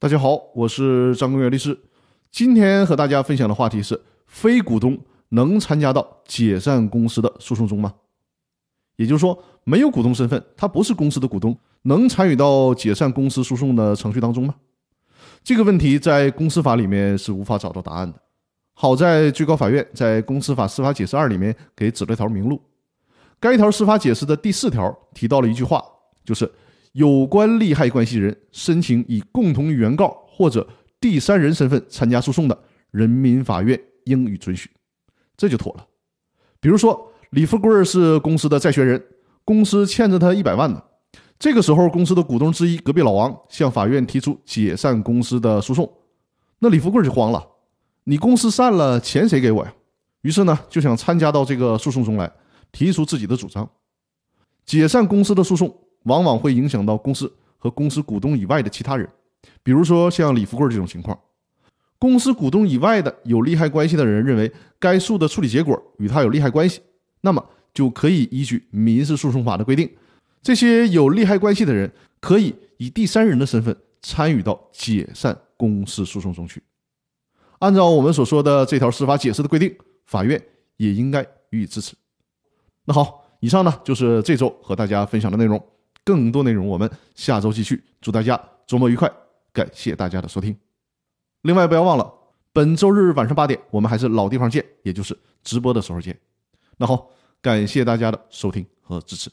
大家好，我是张公元律师。今天和大家分享的话题是：非股东能参加到解散公司的诉讼中吗？也就是说，没有股东身份，他不是公司的股东，能参与到解散公司诉讼的程序当中吗？这个问题在公司法里面是无法找到答案的。好在最高法院在《公司法司法解释二》里面给指了条明路。该条司法解释的第四条提到了一句话，就是有关利害关系人申请以共同原告或者第三人身份参加诉讼的，人民法院应予准许，这就妥了。比如说，李富贵是公司的债权人，公司欠着他一百万呢。这个时候，公司的股东之一隔壁老王向法院提出解散公司的诉讼，那李富贵就慌了：你公司散了，钱谁给我呀？于是呢，就想参加到这个诉讼中来。提出自己的主张，解散公司的诉讼往往会影响到公司和公司股东以外的其他人，比如说像李富贵这种情况，公司股东以外的有利害关系的人认为该诉的处理结果与他有利害关系，那么就可以依据民事诉讼法的规定，这些有利害关系的人可以以第三人的身份参与到解散公司诉讼中去。按照我们所说的这条司法解释的规定，法院也应该予以支持。那好，以上呢就是这周和大家分享的内容，更多内容我们下周继续。祝大家周末愉快，感谢大家的收听。另外不要忘了，本周日晚上八点，我们还是老地方见，也就是直播的时候见。那好，感谢大家的收听和支持。